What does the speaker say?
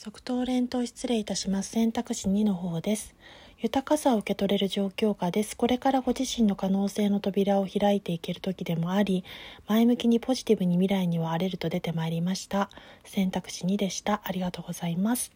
即答連投失礼いたします。選択肢2の方です。豊かさを受け取れる状況下です。これからご自身の可能性の扉を開いていける時でもあり、前向きにポジティブに未来には荒れると出てまいりました。選択肢2でした。ありがとうございます。